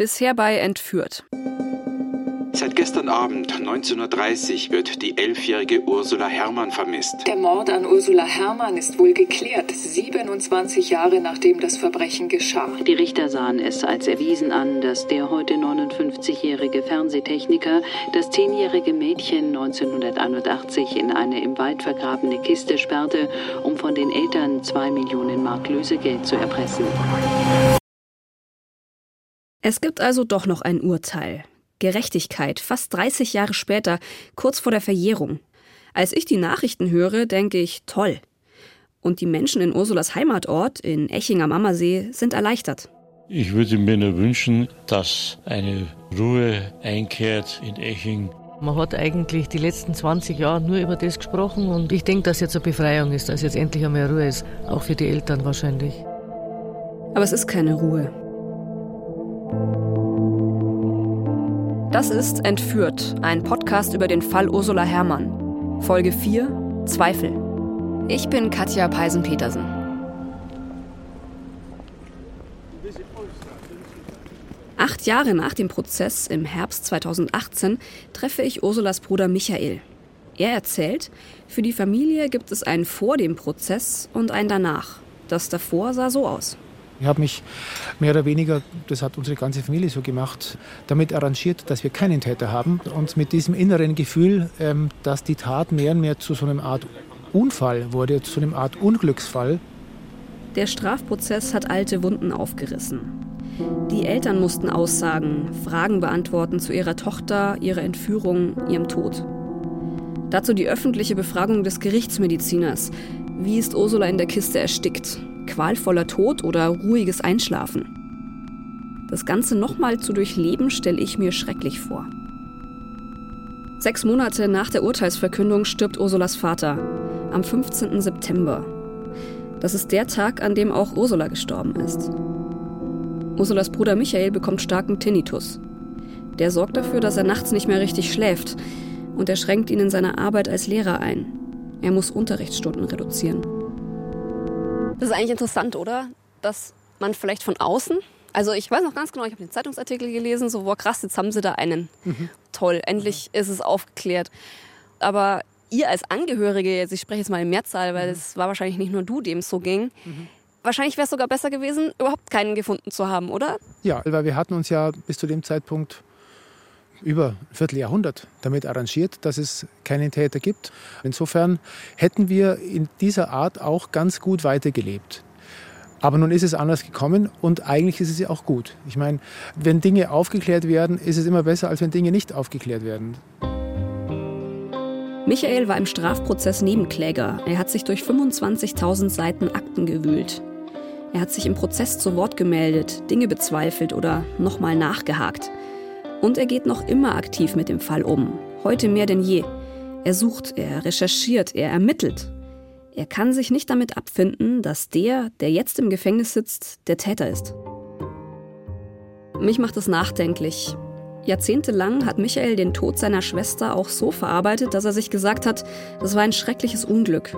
Bisher bei Entführt. Seit gestern Abend, 19.30 Uhr, wird die elfjährige Ursula Herrmann vermisst. Der Mord an Ursula Herrmann ist wohl geklärt, 27 Jahre nachdem das Verbrechen geschah. Die Richter sahen es als erwiesen an, dass der heute 59-jährige Fernsehtechniker das zehnjährige Mädchen 1981 in eine im Wald vergrabene Kiste sperrte, um von den Eltern zwei Millionen Mark Lösegeld zu erpressen. Es gibt also doch noch ein Urteil. Gerechtigkeit, fast 30 Jahre später, kurz vor der Verjährung. Als ich die Nachrichten höre, denke ich, toll. Und die Menschen in Ursulas Heimatort, in Eching am Ammersee, sind erleichtert. Ich würde mir nur wünschen, dass eine Ruhe einkehrt in Eching. Man hat eigentlich die letzten 20 Jahre nur über das gesprochen und ich denke, dass jetzt eine Befreiung ist, dass jetzt endlich einmal Ruhe ist, auch für die Eltern wahrscheinlich. Aber es ist keine Ruhe. Das ist Entführt, ein Podcast über den Fall Ursula Herrmann. Folge 4: Zweifel. Ich bin Katja Peisen-Petersen. Acht Jahre nach dem Prozess im Herbst 2018 treffe ich Ursulas Bruder Michael. Er erzählt, für die Familie gibt es ein vor dem Prozess und ein danach. Das davor sah so aus. Ich habe mich mehr oder weniger, das hat unsere ganze Familie so gemacht, damit arrangiert, dass wir keinen Täter haben. Und mit diesem inneren Gefühl, ähm, dass die Tat mehr und mehr zu so einer Art Unfall wurde, zu einer Art Unglücksfall. Der Strafprozess hat alte Wunden aufgerissen. Die Eltern mussten aussagen, Fragen beantworten zu ihrer Tochter, ihrer Entführung, ihrem Tod. Dazu die öffentliche Befragung des Gerichtsmediziners. Wie ist Ursula in der Kiste erstickt? Qualvoller Tod oder ruhiges Einschlafen. Das Ganze nochmal zu durchleben, stelle ich mir schrecklich vor. Sechs Monate nach der Urteilsverkündung stirbt Ursulas Vater, am 15. September. Das ist der Tag, an dem auch Ursula gestorben ist. Ursulas Bruder Michael bekommt starken Tinnitus. Der sorgt dafür, dass er nachts nicht mehr richtig schläft und er schränkt ihn in seiner Arbeit als Lehrer ein. Er muss Unterrichtsstunden reduzieren. Das ist eigentlich interessant, oder? Dass man vielleicht von außen, also ich weiß noch ganz genau, ich habe den Zeitungsartikel gelesen, so, wow, krass, jetzt haben sie da einen. Mhm. Toll, endlich mhm. ist es aufgeklärt. Aber ihr als Angehörige, jetzt, ich spreche jetzt mal in Mehrzahl, weil es mhm. war wahrscheinlich nicht nur du, dem es so ging, mhm. wahrscheinlich wäre es sogar besser gewesen, überhaupt keinen gefunden zu haben, oder? Ja, weil wir hatten uns ja bis zu dem Zeitpunkt über ein Vierteljahrhundert damit arrangiert, dass es keinen Täter gibt. Insofern hätten wir in dieser Art auch ganz gut weitergelebt. Aber nun ist es anders gekommen und eigentlich ist es ja auch gut. Ich meine, wenn Dinge aufgeklärt werden, ist es immer besser, als wenn Dinge nicht aufgeklärt werden. Michael war im Strafprozess Nebenkläger. Er hat sich durch 25.000 Seiten Akten gewühlt. Er hat sich im Prozess zu Wort gemeldet, Dinge bezweifelt oder nochmal nachgehakt. Und er geht noch immer aktiv mit dem Fall um. Heute mehr denn je. Er sucht, er recherchiert, er ermittelt. Er kann sich nicht damit abfinden, dass der, der jetzt im Gefängnis sitzt, der Täter ist. Mich macht es nachdenklich. Jahrzehntelang hat Michael den Tod seiner Schwester auch so verarbeitet, dass er sich gesagt hat, das war ein schreckliches Unglück.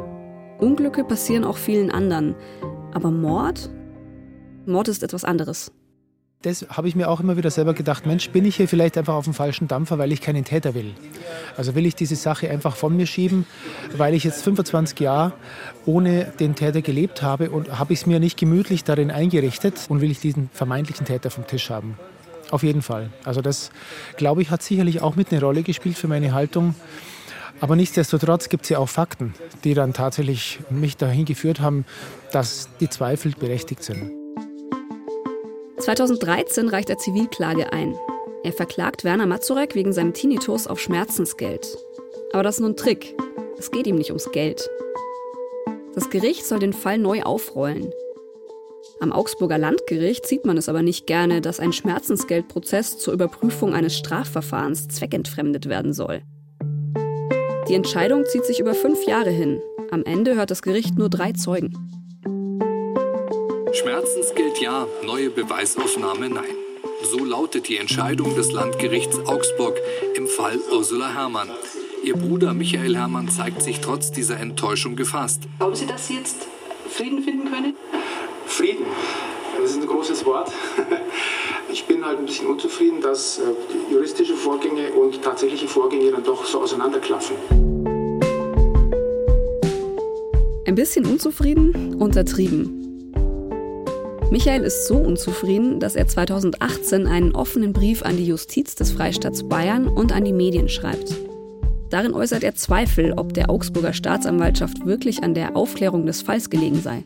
Unglücke passieren auch vielen anderen. Aber Mord? Mord ist etwas anderes das habe ich mir auch immer wieder selber gedacht, Mensch, bin ich hier vielleicht einfach auf dem falschen Dampfer, weil ich keinen Täter will. Also will ich diese Sache einfach von mir schieben, weil ich jetzt 25 Jahre ohne den Täter gelebt habe und habe ich es mir nicht gemütlich darin eingerichtet und will ich diesen vermeintlichen Täter vom Tisch haben. Auf jeden Fall. Also das, glaube ich, hat sicherlich auch mit eine Rolle gespielt für meine Haltung. Aber nichtsdestotrotz gibt es ja auch Fakten, die dann tatsächlich mich dahin geführt haben, dass die Zweifel berechtigt sind. 2013 reicht er Zivilklage ein. Er verklagt Werner Mazurek wegen seinem Tinnitus auf Schmerzensgeld. Aber das ist nur ein Trick. Es geht ihm nicht ums Geld. Das Gericht soll den Fall neu aufrollen. Am Augsburger Landgericht sieht man es aber nicht gerne, dass ein Schmerzensgeldprozess zur Überprüfung eines Strafverfahrens zweckentfremdet werden soll. Die Entscheidung zieht sich über fünf Jahre hin. Am Ende hört das Gericht nur drei Zeugen. Schmerzensgeld ja, neue Beweisaufnahme nein. So lautet die Entscheidung des Landgerichts Augsburg im Fall Ursula Herrmann. Ihr Bruder Michael Herrmann zeigt sich trotz dieser Enttäuschung gefasst. Glauben Sie, dass Sie jetzt Frieden finden können? Frieden, das ist ein großes Wort. Ich bin halt ein bisschen unzufrieden, dass äh, juristische Vorgänge und tatsächliche Vorgänge dann doch so auseinanderklaffen. Ein bisschen unzufrieden, untertrieben. Michael ist so unzufrieden, dass er 2018 einen offenen Brief an die Justiz des Freistaats Bayern und an die Medien schreibt. Darin äußert er Zweifel, ob der Augsburger Staatsanwaltschaft wirklich an der Aufklärung des Falls gelegen sei.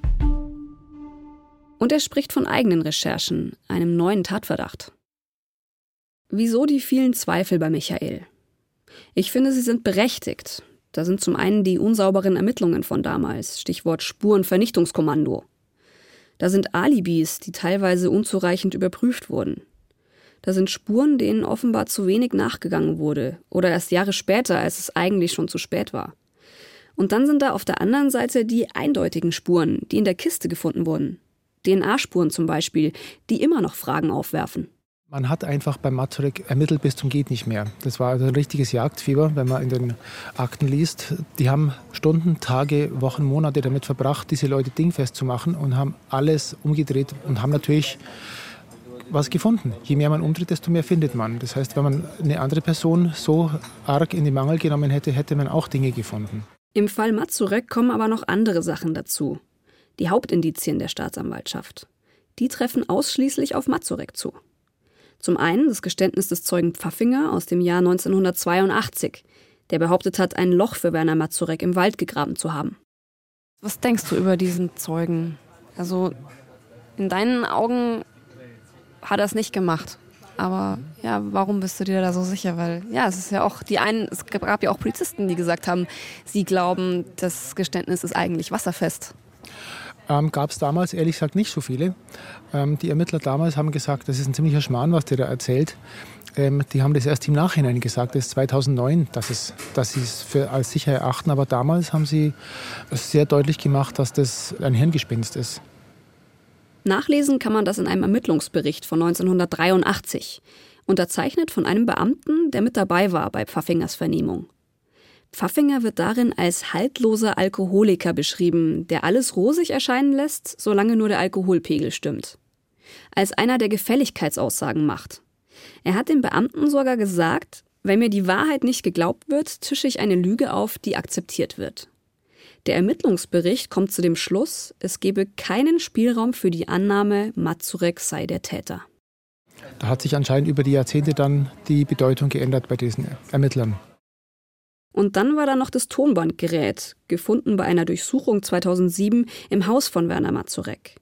Und er spricht von eigenen Recherchen, einem neuen Tatverdacht. Wieso die vielen Zweifel bei Michael? Ich finde, sie sind berechtigt. Da sind zum einen die unsauberen Ermittlungen von damals, Stichwort Spurenvernichtungskommando. Da sind Alibis, die teilweise unzureichend überprüft wurden. Da sind Spuren, denen offenbar zu wenig nachgegangen wurde oder erst Jahre später, als es eigentlich schon zu spät war. Und dann sind da auf der anderen Seite die eindeutigen Spuren, die in der Kiste gefunden wurden. DNA-Spuren zum Beispiel, die immer noch Fragen aufwerfen. Man hat einfach beim Mazurek ermittelt bis zum geht nicht mehr. Das war also ein richtiges Jagdfieber, wenn man in den Akten liest. Die haben Stunden, Tage, Wochen, Monate damit verbracht, diese Leute dingfest zu machen und haben alles umgedreht und haben natürlich was gefunden. Je mehr man umdreht, desto mehr findet man. Das heißt, wenn man eine andere Person so arg in die Mangel genommen hätte, hätte man auch Dinge gefunden. Im Fall Mazurek kommen aber noch andere Sachen dazu. Die Hauptindizien der Staatsanwaltschaft. Die treffen ausschließlich auf Mazurek zu. Zum einen das Geständnis des Zeugen Pfaffinger aus dem Jahr 1982, der behauptet hat, ein Loch für Werner Mazurek im Wald gegraben zu haben. Was denkst du über diesen Zeugen? Also in deinen Augen hat er es nicht gemacht. Aber ja, warum bist du dir da so sicher? Weil ja, es ist ja auch die einen, es gab ja auch Polizisten, die gesagt haben, sie glauben, das Geständnis ist eigentlich wasserfest. Ähm, Gab es damals ehrlich gesagt nicht so viele. Ähm, die Ermittler damals haben gesagt, das ist ein ziemlicher Schmarrn, was der da erzählt. Ähm, die haben das erst im Nachhinein gesagt, das ist 2009, dass, es, dass sie es für als sicher erachten. Aber damals haben sie sehr deutlich gemacht, dass das ein Hirngespinst ist. Nachlesen kann man das in einem Ermittlungsbericht von 1983, unterzeichnet von einem Beamten, der mit dabei war bei Pfaffingers Vernehmung. Pfaffinger wird darin als haltloser Alkoholiker beschrieben, der alles rosig erscheinen lässt, solange nur der Alkoholpegel stimmt. Als einer, der Gefälligkeitsaussagen macht. Er hat dem Beamten sogar gesagt, wenn mir die Wahrheit nicht geglaubt wird, tische ich eine Lüge auf, die akzeptiert wird. Der Ermittlungsbericht kommt zu dem Schluss, es gebe keinen Spielraum für die Annahme, Mazurek sei der Täter. Da hat sich anscheinend über die Jahrzehnte dann die Bedeutung geändert bei diesen Ermittlern. Und dann war da noch das Tonbandgerät, gefunden bei einer Durchsuchung 2007 im Haus von Werner Mazurek.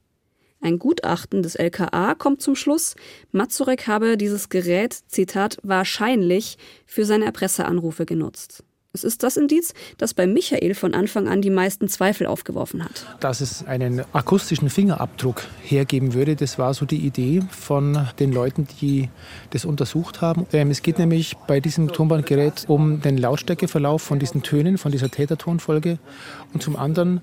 Ein Gutachten des LKA kommt zum Schluss, Mazurek habe dieses Gerät, Zitat, wahrscheinlich für seine Erpresseranrufe genutzt. Es ist das Indiz, das bei Michael von Anfang an die meisten Zweifel aufgeworfen hat. Dass es einen akustischen Fingerabdruck hergeben würde, das war so die Idee von den Leuten, die das untersucht haben. Ähm, es geht nämlich bei diesem Tonbandgerät um den Lautstärkeverlauf von diesen Tönen, von dieser Tätertonfolge und zum anderen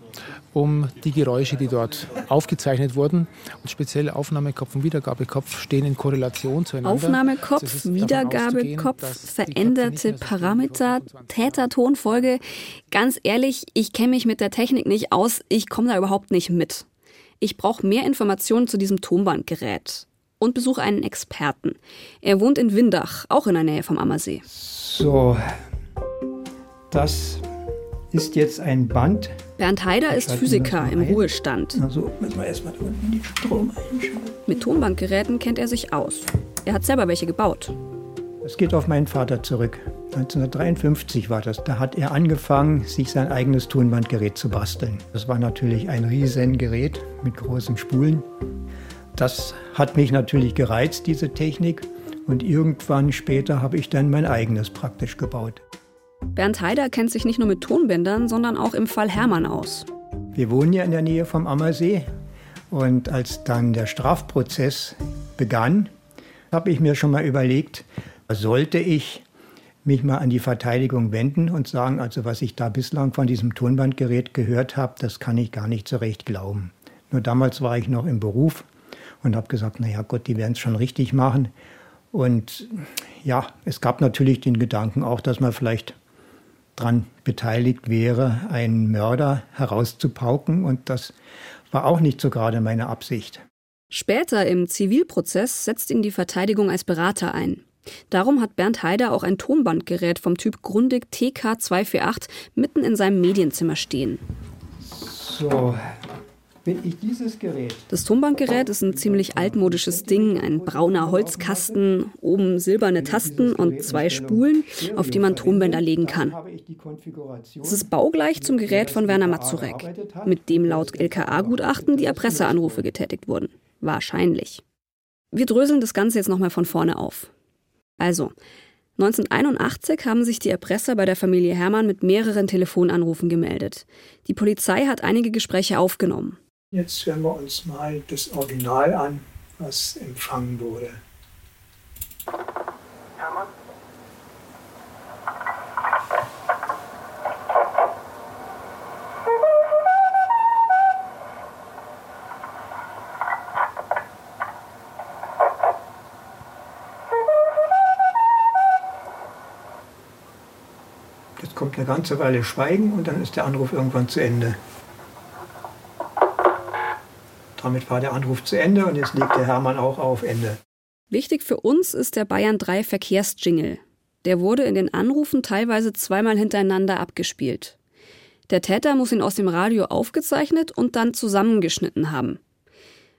um die Geräusche, die dort aufgezeichnet wurden. Und speziell Aufnahmekopf und Wiedergabekopf stehen in Korrelation zueinander. Aufnahmekopf, Wiedergabekopf, veränderte Parameter, Täter-Tonfolge. Ganz ehrlich, ich kenne mich mit der Technik nicht aus. Ich komme da überhaupt nicht mit. Ich brauche mehr Informationen zu diesem Tonbandgerät und besuche einen Experten. Er wohnt in Windach, auch in der Nähe vom Ammersee. So, das ist jetzt ein Band. Bernd Haider ist Physiker im Ruhestand. Also müssen wir erstmal unten den Strom einschalten. Mit Tonbandgeräten kennt er sich aus. Er hat selber welche gebaut. Das geht auf meinen Vater zurück. 1953 war das. Da hat er angefangen, sich sein eigenes Tonbandgerät zu basteln. Das war natürlich ein Riesengerät mit großen Spulen. Das hat mich natürlich gereizt, diese Technik. Und irgendwann später habe ich dann mein eigenes praktisch gebaut. Bernd Haider kennt sich nicht nur mit Tonbändern, sondern auch im Fall Hermann aus. Wir wohnen ja in der Nähe vom Ammersee. Und als dann der Strafprozess begann, habe ich mir schon mal überlegt, sollte ich mich mal an die Verteidigung wenden und sagen, also was ich da bislang von diesem Tonbandgerät gehört habe, das kann ich gar nicht so recht glauben. Nur damals war ich noch im Beruf und habe gesagt, naja Gott, die werden es schon richtig machen. Und ja, es gab natürlich den Gedanken auch, dass man vielleicht daran beteiligt wäre, einen Mörder herauszupauken. Und das war auch nicht so gerade meine Absicht. Später im Zivilprozess setzt ihn die Verteidigung als Berater ein. Darum hat Bernd Heider auch ein Tonbandgerät vom Typ Grundig TK248 mitten in seinem Medienzimmer stehen. So, wenn ich dieses Gerät. Das Tonbandgerät ist ein ziemlich altmodisches Ding, ein brauner Holzkasten, oben silberne Tasten und zwei Spulen, auf die man Tonbänder legen kann. Es ist baugleich zum Gerät von Werner Mazurek, mit dem laut LKA-Gutachten die Erpresseranrufe getätigt wurden. Wahrscheinlich. Wir dröseln das Ganze jetzt nochmal von vorne auf. Also, 1981 haben sich die Erpresser bei der Familie Hermann mit mehreren Telefonanrufen gemeldet. Die Polizei hat einige Gespräche aufgenommen. Jetzt hören wir uns mal das Original an, was empfangen wurde. Ganze Weile Schweigen und dann ist der Anruf irgendwann zu Ende. Damit war der Anruf zu Ende und jetzt legt der Hermann auch auf Ende. Wichtig für uns ist der Bayern 3 Verkehrsjingle. Der wurde in den Anrufen teilweise zweimal hintereinander abgespielt. Der Täter muss ihn aus dem Radio aufgezeichnet und dann zusammengeschnitten haben.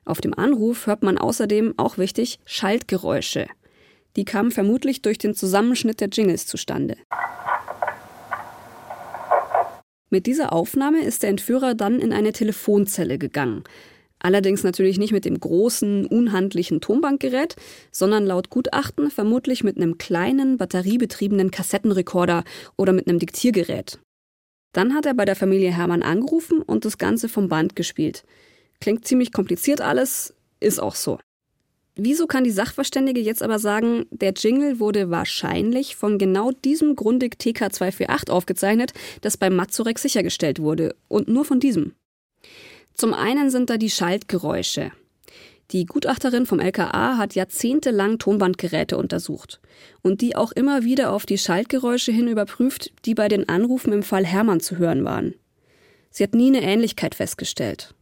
Auf dem Anruf hört man außerdem, auch wichtig, Schaltgeräusche. Die kamen vermutlich durch den Zusammenschnitt der Jingles zustande. Mit dieser Aufnahme ist der Entführer dann in eine Telefonzelle gegangen, Allerdings natürlich nicht mit dem großen, unhandlichen Tonbankgerät, sondern laut Gutachten vermutlich mit einem kleinen, batteriebetriebenen Kassettenrekorder oder mit einem Diktiergerät. Dann hat er bei der Familie Hermann angerufen und das Ganze vom Band gespielt. Klingt ziemlich kompliziert alles, ist auch so. Wieso kann die Sachverständige jetzt aber sagen, der Jingle wurde wahrscheinlich von genau diesem Grundig TK248 aufgezeichnet, das beim Mazurek sichergestellt wurde und nur von diesem? Zum einen sind da die Schaltgeräusche. Die Gutachterin vom LKA hat jahrzehntelang Tonbandgeräte untersucht und die auch immer wieder auf die Schaltgeräusche hin überprüft, die bei den Anrufen im Fall Hermann zu hören waren. Sie hat nie eine Ähnlichkeit festgestellt.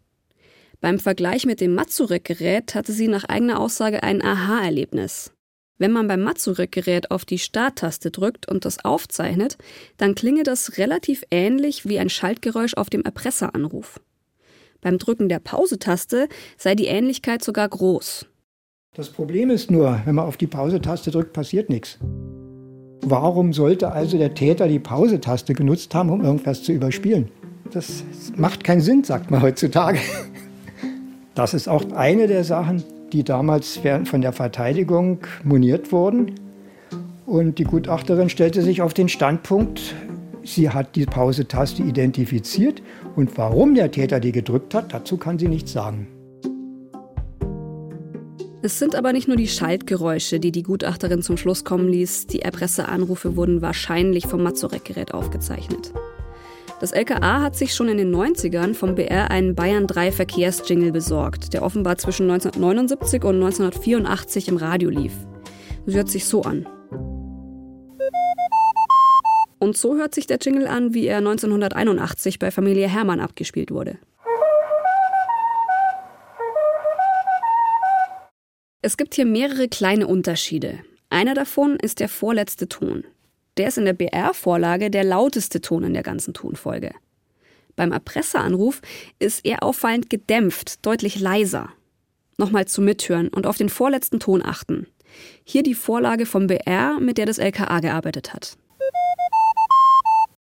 Beim Vergleich mit dem Mazurek-Gerät hatte sie nach eigener Aussage ein Aha-Erlebnis. Wenn man beim Mazurek-Gerät auf die Starttaste drückt und das aufzeichnet, dann klinge das relativ ähnlich wie ein Schaltgeräusch auf dem Erpresseranruf. Beim Drücken der Pause-Taste sei die Ähnlichkeit sogar groß. Das Problem ist nur, wenn man auf die Pause-Taste drückt, passiert nichts. Warum sollte also der Täter die Pause-Taste genutzt haben, um irgendwas zu überspielen? Das macht keinen Sinn, sagt man heutzutage. Das ist auch eine der Sachen, die damals von der Verteidigung moniert wurden. Und die Gutachterin stellte sich auf den Standpunkt, sie hat die Pause-Taste identifiziert und warum der Täter die gedrückt hat, dazu kann sie nichts sagen. Es sind aber nicht nur die Schaltgeräusche, die die Gutachterin zum Schluss kommen ließ. Die Erpresseanrufe wurden wahrscheinlich vom Mazurek-Gerät aufgezeichnet. Das LKA hat sich schon in den 90ern vom BR einen Bayern 3 Verkehrsjingle besorgt, der offenbar zwischen 1979 und 1984 im Radio lief. Das hört sich so an. Und so hört sich der Jingle an, wie er 1981 bei Familie Hermann abgespielt wurde. Es gibt hier mehrere kleine Unterschiede. Einer davon ist der vorletzte Ton. Der ist in der BR-Vorlage der lauteste Ton in der ganzen Tonfolge. Beim Erpresseranruf ist er auffallend gedämpft, deutlich leiser. Nochmal zum Mithören und auf den vorletzten Ton achten. Hier die Vorlage vom BR, mit der das LKA gearbeitet hat.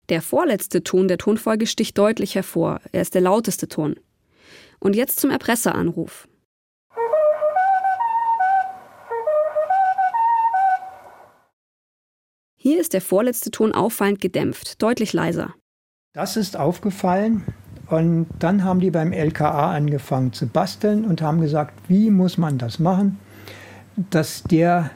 Der vorletzte Ton der Tonfolge sticht deutlich hervor. Er ist der lauteste Ton. Und jetzt zum Erpresseranruf. Hier ist der vorletzte Ton auffallend gedämpft, deutlich leiser. Das ist aufgefallen und dann haben die beim LKA angefangen zu basteln und haben gesagt, wie muss man das machen, dass der,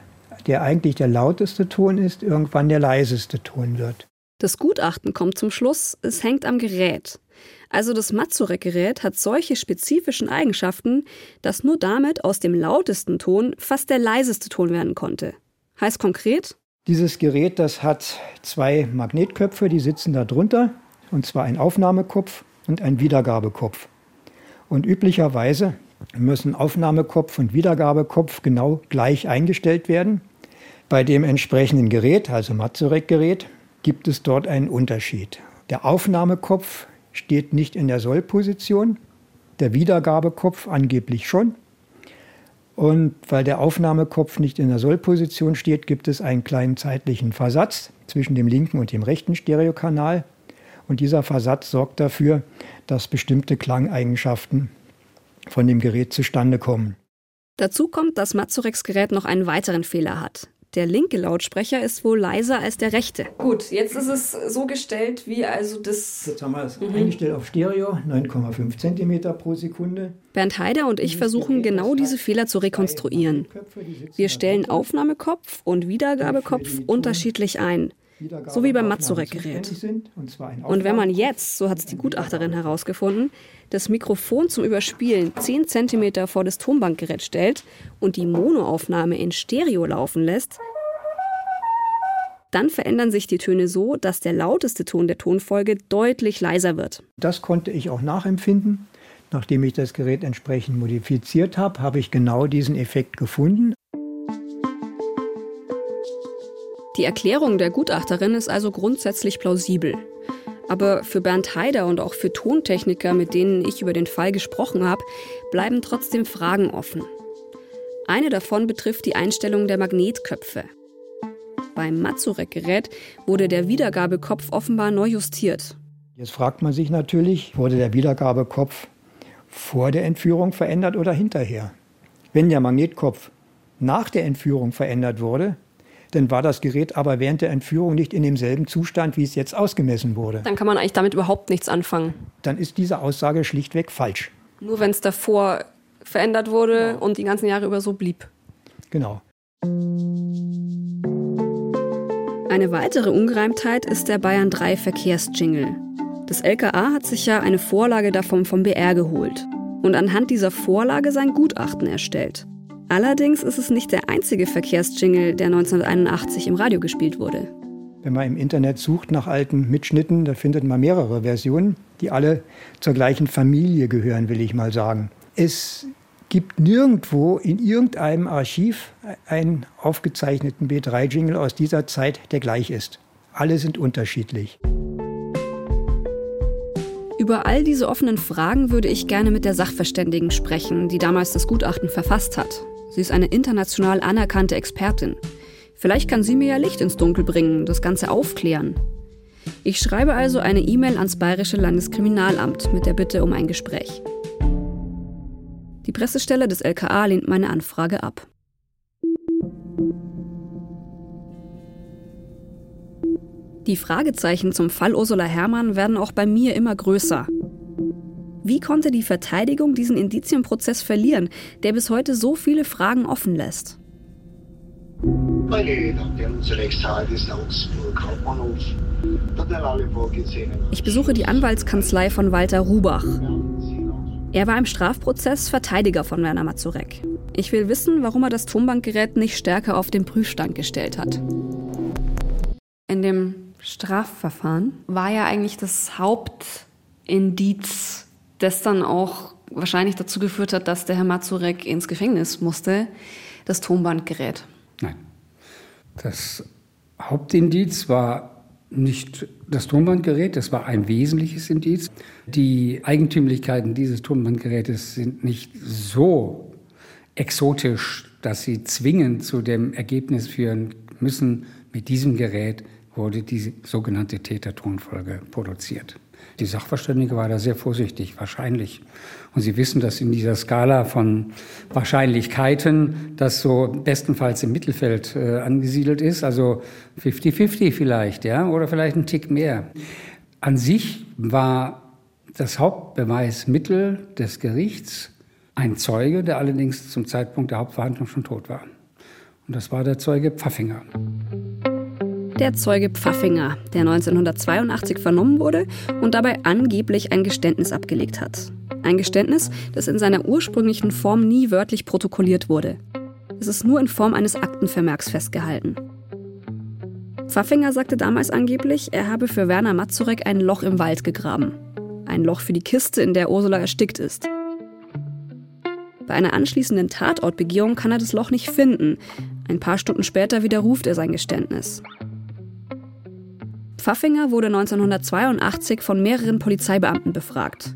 der eigentlich der lauteste Ton ist, irgendwann der leiseste Ton wird. Das Gutachten kommt zum Schluss, es hängt am Gerät. Also das Mazurek-Gerät hat solche spezifischen Eigenschaften, dass nur damit aus dem lautesten Ton fast der leiseste Ton werden konnte. Heißt konkret? Dieses Gerät, das hat zwei Magnetköpfe, die sitzen da drunter, und zwar ein Aufnahmekopf und ein Wiedergabekopf. Und üblicherweise müssen Aufnahmekopf und Wiedergabekopf genau gleich eingestellt werden. Bei dem entsprechenden Gerät, also Mazurek-Gerät, gibt es dort einen Unterschied. Der Aufnahmekopf steht nicht in der Sollposition, der Wiedergabekopf angeblich schon. Und weil der Aufnahmekopf nicht in der Sollposition steht, gibt es einen kleinen zeitlichen Versatz zwischen dem linken und dem rechten Stereokanal. Und dieser Versatz sorgt dafür, dass bestimmte Klangeigenschaften von dem Gerät zustande kommen. Dazu kommt, dass Mazureks Gerät noch einen weiteren Fehler hat. Der linke Lautsprecher ist wohl leiser als der rechte. Gut, jetzt ist es so gestellt, wie also das. Jetzt haben wir es mhm. eingestellt auf Stereo, 9,5 cm pro Sekunde. Bernd Heider und ich versuchen genau diese Fehler zu rekonstruieren. Wir stellen Aufnahmekopf und Wiedergabekopf unterschiedlich ein. So wie beim Mazurek-Gerät. Und wenn man jetzt, so hat es die Gutachterin herausgefunden, das Mikrofon zum Überspielen 10 cm vor das Tonbankgerät stellt und die Monoaufnahme in Stereo laufen lässt, dann verändern sich die Töne so, dass der lauteste Ton der Tonfolge deutlich leiser wird. Das konnte ich auch nachempfinden. Nachdem ich das Gerät entsprechend modifiziert habe, habe ich genau diesen Effekt gefunden. Die Erklärung der Gutachterin ist also grundsätzlich plausibel. Aber für Bernd Heider und auch für Tontechniker, mit denen ich über den Fall gesprochen habe, bleiben trotzdem Fragen offen. Eine davon betrifft die Einstellung der Magnetköpfe. Beim Mazurek-Gerät wurde der Wiedergabekopf offenbar neu justiert. Jetzt fragt man sich natürlich, wurde der Wiedergabekopf vor der Entführung verändert oder hinterher? Wenn der Magnetkopf nach der Entführung verändert wurde, dann war das Gerät aber während der Entführung nicht in demselben Zustand, wie es jetzt ausgemessen wurde. Dann kann man eigentlich damit überhaupt nichts anfangen. Dann ist diese Aussage schlichtweg falsch. Nur wenn es davor verändert wurde genau. und die ganzen Jahre über so blieb. Genau. Eine weitere Ungereimtheit ist der Bayern 3 Verkehrsjingle. Das LKA hat sich ja eine Vorlage davon vom BR geholt und anhand dieser Vorlage sein Gutachten erstellt. Allerdings ist es nicht der einzige Verkehrsjingle, der 1981 im Radio gespielt wurde. Wenn man im Internet sucht nach alten Mitschnitten, da findet man mehrere Versionen, die alle zur gleichen Familie gehören, will ich mal sagen. Es gibt nirgendwo in irgendeinem Archiv einen aufgezeichneten B3-Jingle aus dieser Zeit, der gleich ist. Alle sind unterschiedlich. Über all diese offenen Fragen würde ich gerne mit der Sachverständigen sprechen, die damals das Gutachten verfasst hat. Sie ist eine international anerkannte Expertin. Vielleicht kann sie mir ja Licht ins Dunkel bringen, das Ganze aufklären. Ich schreibe also eine E-Mail ans Bayerische Landeskriminalamt mit der Bitte um ein Gespräch. Die Pressestelle des LKA lehnt meine Anfrage ab. Die Fragezeichen zum Fall Ursula Herrmann werden auch bei mir immer größer. Wie konnte die Verteidigung diesen Indizienprozess verlieren, der bis heute so viele Fragen offen lässt? Ich besuche die Anwaltskanzlei von Walter Rubach. Er war im Strafprozess Verteidiger von Werner Mazurek. Ich will wissen, warum er das Tonbankgerät nicht stärker auf den Prüfstand gestellt hat. In dem Strafverfahren war ja eigentlich das Hauptindiz das dann auch wahrscheinlich dazu geführt hat, dass der Herr Mazurek ins Gefängnis musste, das Tonbandgerät. Nein. Das Hauptindiz war nicht das Tonbandgerät, das war ein wesentliches Indiz. Die Eigentümlichkeiten dieses Tonbandgerätes sind nicht so exotisch, dass sie zwingend zu dem Ergebnis führen müssen, mit diesem Gerät wurde die sogenannte Tätertonfolge produziert. Die Sachverständige war da sehr vorsichtig, wahrscheinlich. Und Sie wissen, dass in dieser Skala von Wahrscheinlichkeiten das so bestenfalls im Mittelfeld äh, angesiedelt ist, also 50-50 vielleicht, ja, oder vielleicht ein Tick mehr. An sich war das Hauptbeweismittel des Gerichts ein Zeuge, der allerdings zum Zeitpunkt der Hauptverhandlung schon tot war. Und das war der Zeuge Pfaffinger der Zeuge Pfaffinger, der 1982 vernommen wurde und dabei angeblich ein Geständnis abgelegt hat. Ein Geständnis, das in seiner ursprünglichen Form nie wörtlich protokolliert wurde. Es ist nur in Form eines Aktenvermerks festgehalten. Pfaffinger sagte damals angeblich, er habe für Werner Mazurek ein Loch im Wald gegraben. Ein Loch für die Kiste, in der Ursula erstickt ist. Bei einer anschließenden Tatortbegehung kann er das Loch nicht finden. Ein paar Stunden später widerruft er sein Geständnis. Pfaffinger wurde 1982 von mehreren Polizeibeamten befragt.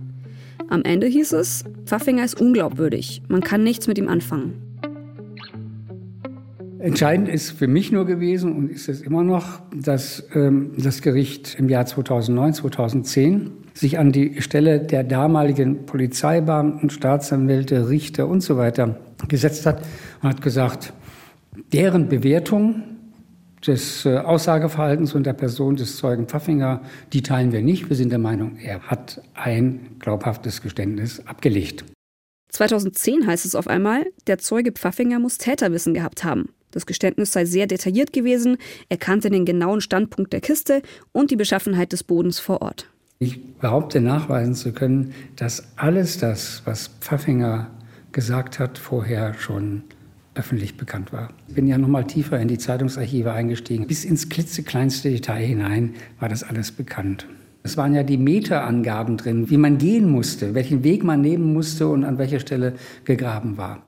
Am Ende hieß es, Pfaffinger ist unglaubwürdig, man kann nichts mit ihm anfangen. Entscheidend ist für mich nur gewesen und ist es immer noch, dass ähm, das Gericht im Jahr 2009, 2010 sich an die Stelle der damaligen Polizeibeamten, Staatsanwälte, Richter und so weiter gesetzt hat und hat gesagt, deren Bewertung des äh, Aussageverhaltens und der Person des Zeugen Pfaffinger, die teilen wir nicht. Wir sind der Meinung, er hat ein glaubhaftes Geständnis abgelegt. 2010 heißt es auf einmal, der Zeuge Pfaffinger muss Täterwissen gehabt haben. Das Geständnis sei sehr detailliert gewesen, er kannte den genauen Standpunkt der Kiste und die Beschaffenheit des Bodens vor Ort. Ich behaupte nachweisen zu können, dass alles das, was Pfaffinger gesagt hat, vorher schon öffentlich bekannt war. Ich bin ja noch mal tiefer in die Zeitungsarchive eingestiegen. Bis ins klitzekleinste Detail hinein war das alles bekannt. Es waren ja die Meterangaben drin, wie man gehen musste, welchen Weg man nehmen musste und an welcher Stelle gegraben war.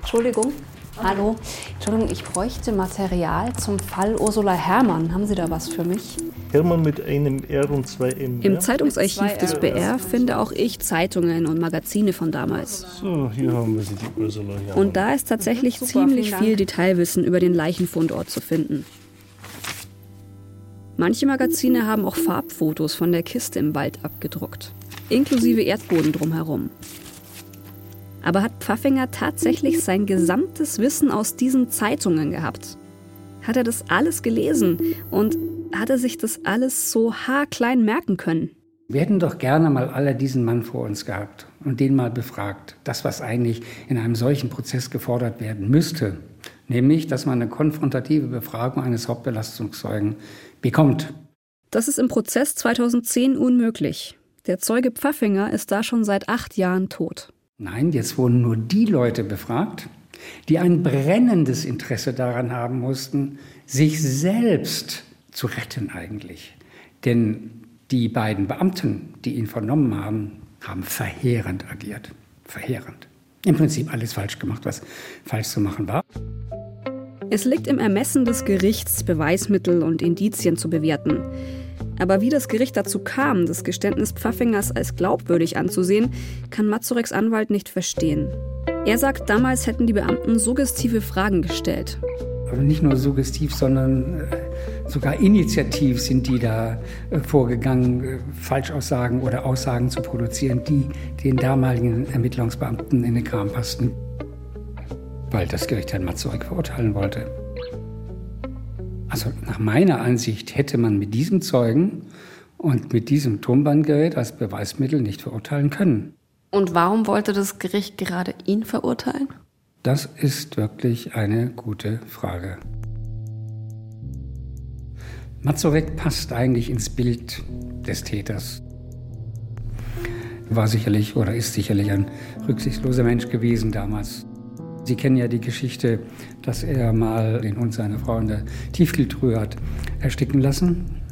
Entschuldigung. Hallo. Entschuldigung, ich bräuchte Material zum Fall Ursula Herrmann. Haben Sie da was für mich? Hermann mit einem R und zwei M. Im Zeitungsarchiv des BR finde auch ich Zeitungen und Magazine von damals. So, hier haben wir sie, die Ursula Herrmann. Und da ist tatsächlich Super, ziemlich viel Detailwissen über den Leichenfundort zu finden. Manche Magazine haben auch Farbfotos von der Kiste im Wald abgedruckt, inklusive Erdboden drumherum. Aber hat Pfaffinger tatsächlich sein gesamtes Wissen aus diesen Zeitungen gehabt? Hat er das alles gelesen und hat er sich das alles so haarklein merken können? Wir hätten doch gerne mal alle diesen Mann vor uns gehabt und den mal befragt. Das, was eigentlich in einem solchen Prozess gefordert werden müsste, nämlich, dass man eine konfrontative Befragung eines Hauptbelastungszeugen bekommt. Das ist im Prozess 2010 unmöglich. Der Zeuge Pfaffinger ist da schon seit acht Jahren tot. Nein, jetzt wurden nur die Leute befragt, die ein brennendes Interesse daran haben mussten, sich selbst zu retten eigentlich. Denn die beiden Beamten, die ihn vernommen haben, haben verheerend agiert. Verheerend. Im Prinzip alles falsch gemacht, was falsch zu machen war. Es liegt im Ermessen des Gerichts, Beweismittel und Indizien zu bewerten. Aber wie das Gericht dazu kam, das Geständnis Pfaffingers als glaubwürdig anzusehen, kann Mazureks Anwalt nicht verstehen. Er sagt, damals hätten die Beamten suggestive Fragen gestellt. Aber nicht nur suggestiv, sondern äh, sogar initiativ sind die da äh, vorgegangen, äh, Falschaussagen oder Aussagen zu produzieren, die den damaligen Ermittlungsbeamten in den Kram passten, weil das Gericht Herrn Mazurek verurteilen wollte. Also nach meiner Ansicht hätte man mit diesem Zeugen und mit diesem Tonbandgerät als Beweismittel nicht verurteilen können. Und warum wollte das Gericht gerade ihn verurteilen? Das ist wirklich eine gute Frage. Mazurek passt eigentlich ins Bild des Täters. War sicherlich oder ist sicherlich ein rücksichtsloser Mensch gewesen damals. Sie kennen ja die Geschichte, dass er mal den Hund seiner Frau in der Tiefkühltruhe hat ersticken lassen.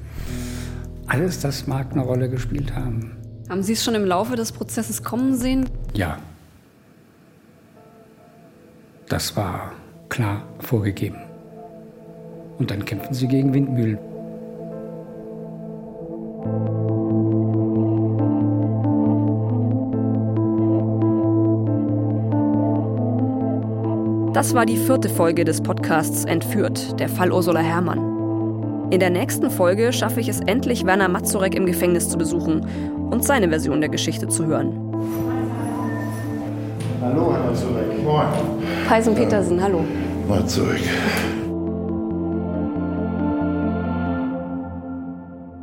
Alles das mag eine Rolle gespielt haben. Haben Sie es schon im Laufe des Prozesses kommen sehen? Ja. Das war klar vorgegeben. Und dann kämpfen Sie gegen Windmühlen. Das war die vierte Folge des Podcasts Entführt, der Fall Ursula Herrmann. In der nächsten Folge schaffe ich es endlich, Werner Mazurek im Gefängnis zu besuchen und seine Version der Geschichte zu hören. Hallo, Herr Mazurek. Moin. Heisen Petersen, hallo. Mazurek.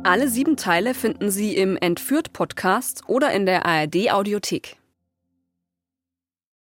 Alle sieben Teile finden Sie im Entführt-Podcast oder in der ARD-Audiothek.